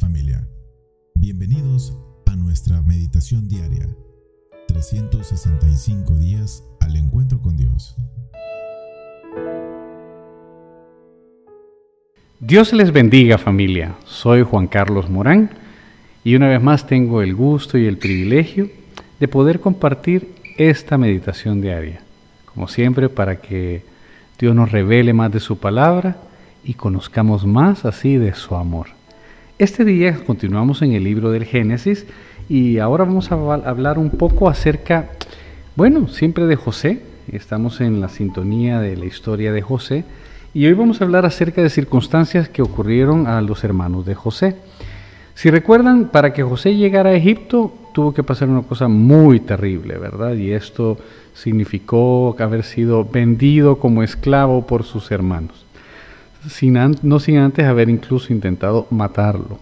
Familia. Bienvenidos a nuestra meditación diaria. 365 días al encuentro con Dios. Dios les bendiga familia. Soy Juan Carlos Morán y una vez más tengo el gusto y el privilegio de poder compartir esta meditación diaria. Como siempre para que Dios nos revele más de su palabra y conozcamos más así de su amor. Este día continuamos en el libro del Génesis y ahora vamos a hablar un poco acerca, bueno, siempre de José. Estamos en la sintonía de la historia de José y hoy vamos a hablar acerca de circunstancias que ocurrieron a los hermanos de José. Si recuerdan, para que José llegara a Egipto tuvo que pasar una cosa muy terrible, ¿verdad? Y esto significó haber sido vendido como esclavo por sus hermanos no sin antes haber incluso intentado matarlo.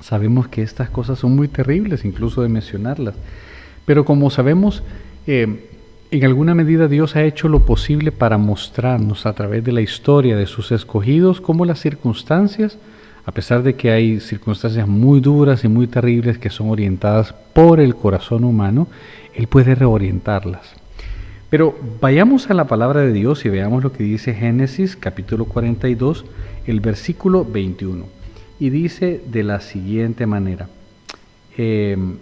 Sabemos que estas cosas son muy terribles, incluso de mencionarlas. Pero como sabemos, eh, en alguna medida Dios ha hecho lo posible para mostrarnos a través de la historia de sus escogidos cómo las circunstancias, a pesar de que hay circunstancias muy duras y muy terribles que son orientadas por el corazón humano, Él puede reorientarlas. Pero vayamos a la palabra de Dios y veamos lo que dice Génesis capítulo 42, el versículo 21. Y dice de la siguiente manera. Em,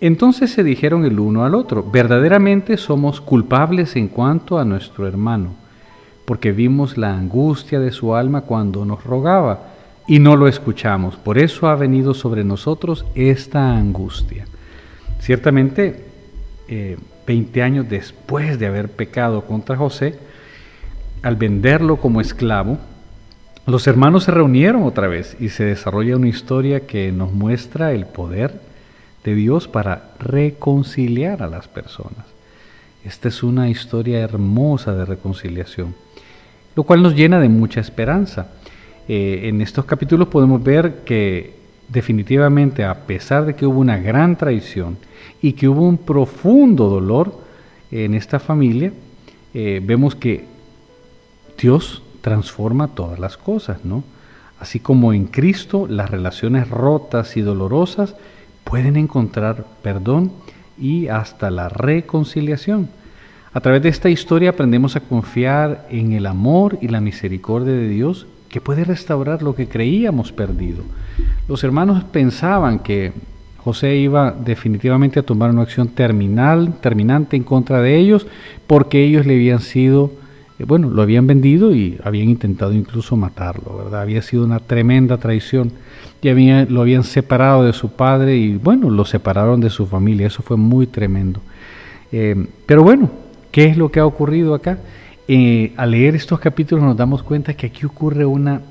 entonces se dijeron el uno al otro, verdaderamente somos culpables en cuanto a nuestro hermano, porque vimos la angustia de su alma cuando nos rogaba y no lo escuchamos. Por eso ha venido sobre nosotros esta angustia. Ciertamente, eh, 20 años después de haber pecado contra José, al venderlo como esclavo, los hermanos se reunieron otra vez y se desarrolla una historia que nos muestra el poder de Dios para reconciliar a las personas. Esta es una historia hermosa de reconciliación, lo cual nos llena de mucha esperanza. Eh, en estos capítulos podemos ver que definitivamente a pesar de que hubo una gran traición y que hubo un profundo dolor en esta familia, eh, vemos que Dios transforma todas las cosas, ¿no? Así como en Cristo las relaciones rotas y dolorosas pueden encontrar perdón y hasta la reconciliación. A través de esta historia aprendemos a confiar en el amor y la misericordia de Dios que puede restaurar lo que creíamos perdido. Los hermanos pensaban que José iba definitivamente a tomar una acción terminal, terminante en contra de ellos, porque ellos le habían sido, eh, bueno, lo habían vendido y habían intentado incluso matarlo, ¿verdad? Había sido una tremenda traición y había, lo habían separado de su padre y, bueno, lo separaron de su familia. Eso fue muy tremendo. Eh, pero bueno, ¿qué es lo que ha ocurrido acá? Eh, al leer estos capítulos nos damos cuenta que aquí ocurre una,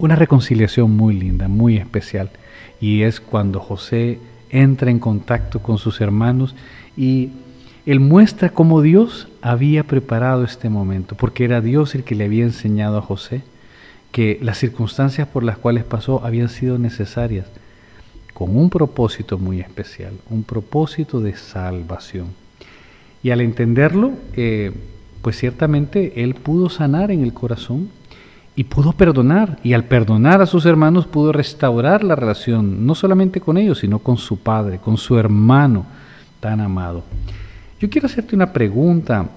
una reconciliación muy linda, muy especial. Y es cuando José entra en contacto con sus hermanos y él muestra cómo Dios había preparado este momento, porque era Dios el que le había enseñado a José que las circunstancias por las cuales pasó habían sido necesarias, con un propósito muy especial, un propósito de salvación. Y al entenderlo, eh, pues ciertamente él pudo sanar en el corazón y pudo perdonar. Y al perdonar a sus hermanos pudo restaurar la relación, no solamente con ellos, sino con su padre, con su hermano tan amado. Yo quiero hacerte una pregunta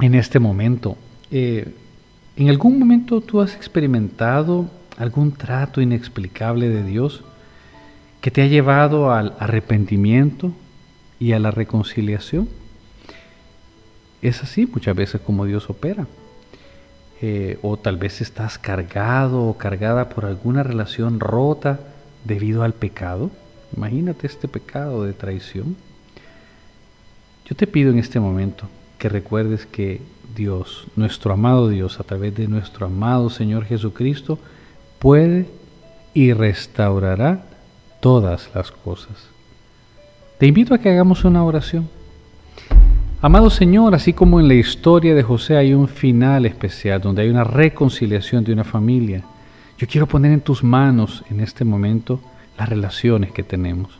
en este momento. Eh, ¿En algún momento tú has experimentado algún trato inexplicable de Dios que te ha llevado al arrepentimiento y a la reconciliación? Es así muchas veces como Dios opera. Eh, o tal vez estás cargado o cargada por alguna relación rota debido al pecado. Imagínate este pecado de traición. Yo te pido en este momento que recuerdes que Dios, nuestro amado Dios, a través de nuestro amado Señor Jesucristo, puede y restaurará todas las cosas. Te invito a que hagamos una oración. Amado Señor, así como en la historia de José hay un final especial, donde hay una reconciliación de una familia, yo quiero poner en tus manos en este momento las relaciones que tenemos.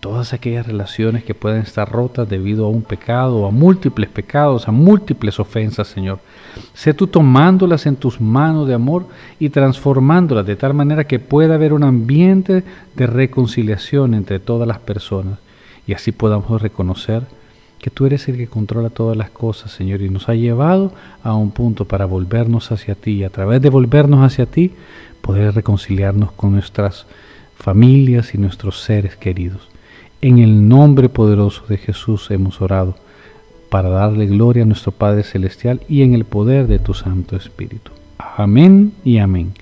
todas aquellas relaciones que pueden estar rotas debido a un pecado, a múltiples pecados, a múltiples ofensas, Señor. Sé tú tomándolas en tus manos de amor y transformándolas de tal manera que pueda haber un ambiente de reconciliación entre todas las personas y así podamos reconocer que tú eres el que controla todas las cosas, Señor, y nos ha llevado a un punto para volvernos hacia ti y a través de volvernos hacia ti poder reconciliarnos con nuestras familias y nuestros seres queridos. En el nombre poderoso de Jesús hemos orado para darle gloria a nuestro Padre Celestial y en el poder de tu Santo Espíritu. Amén y amén.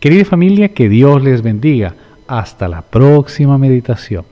Querida familia, que Dios les bendiga. Hasta la próxima meditación.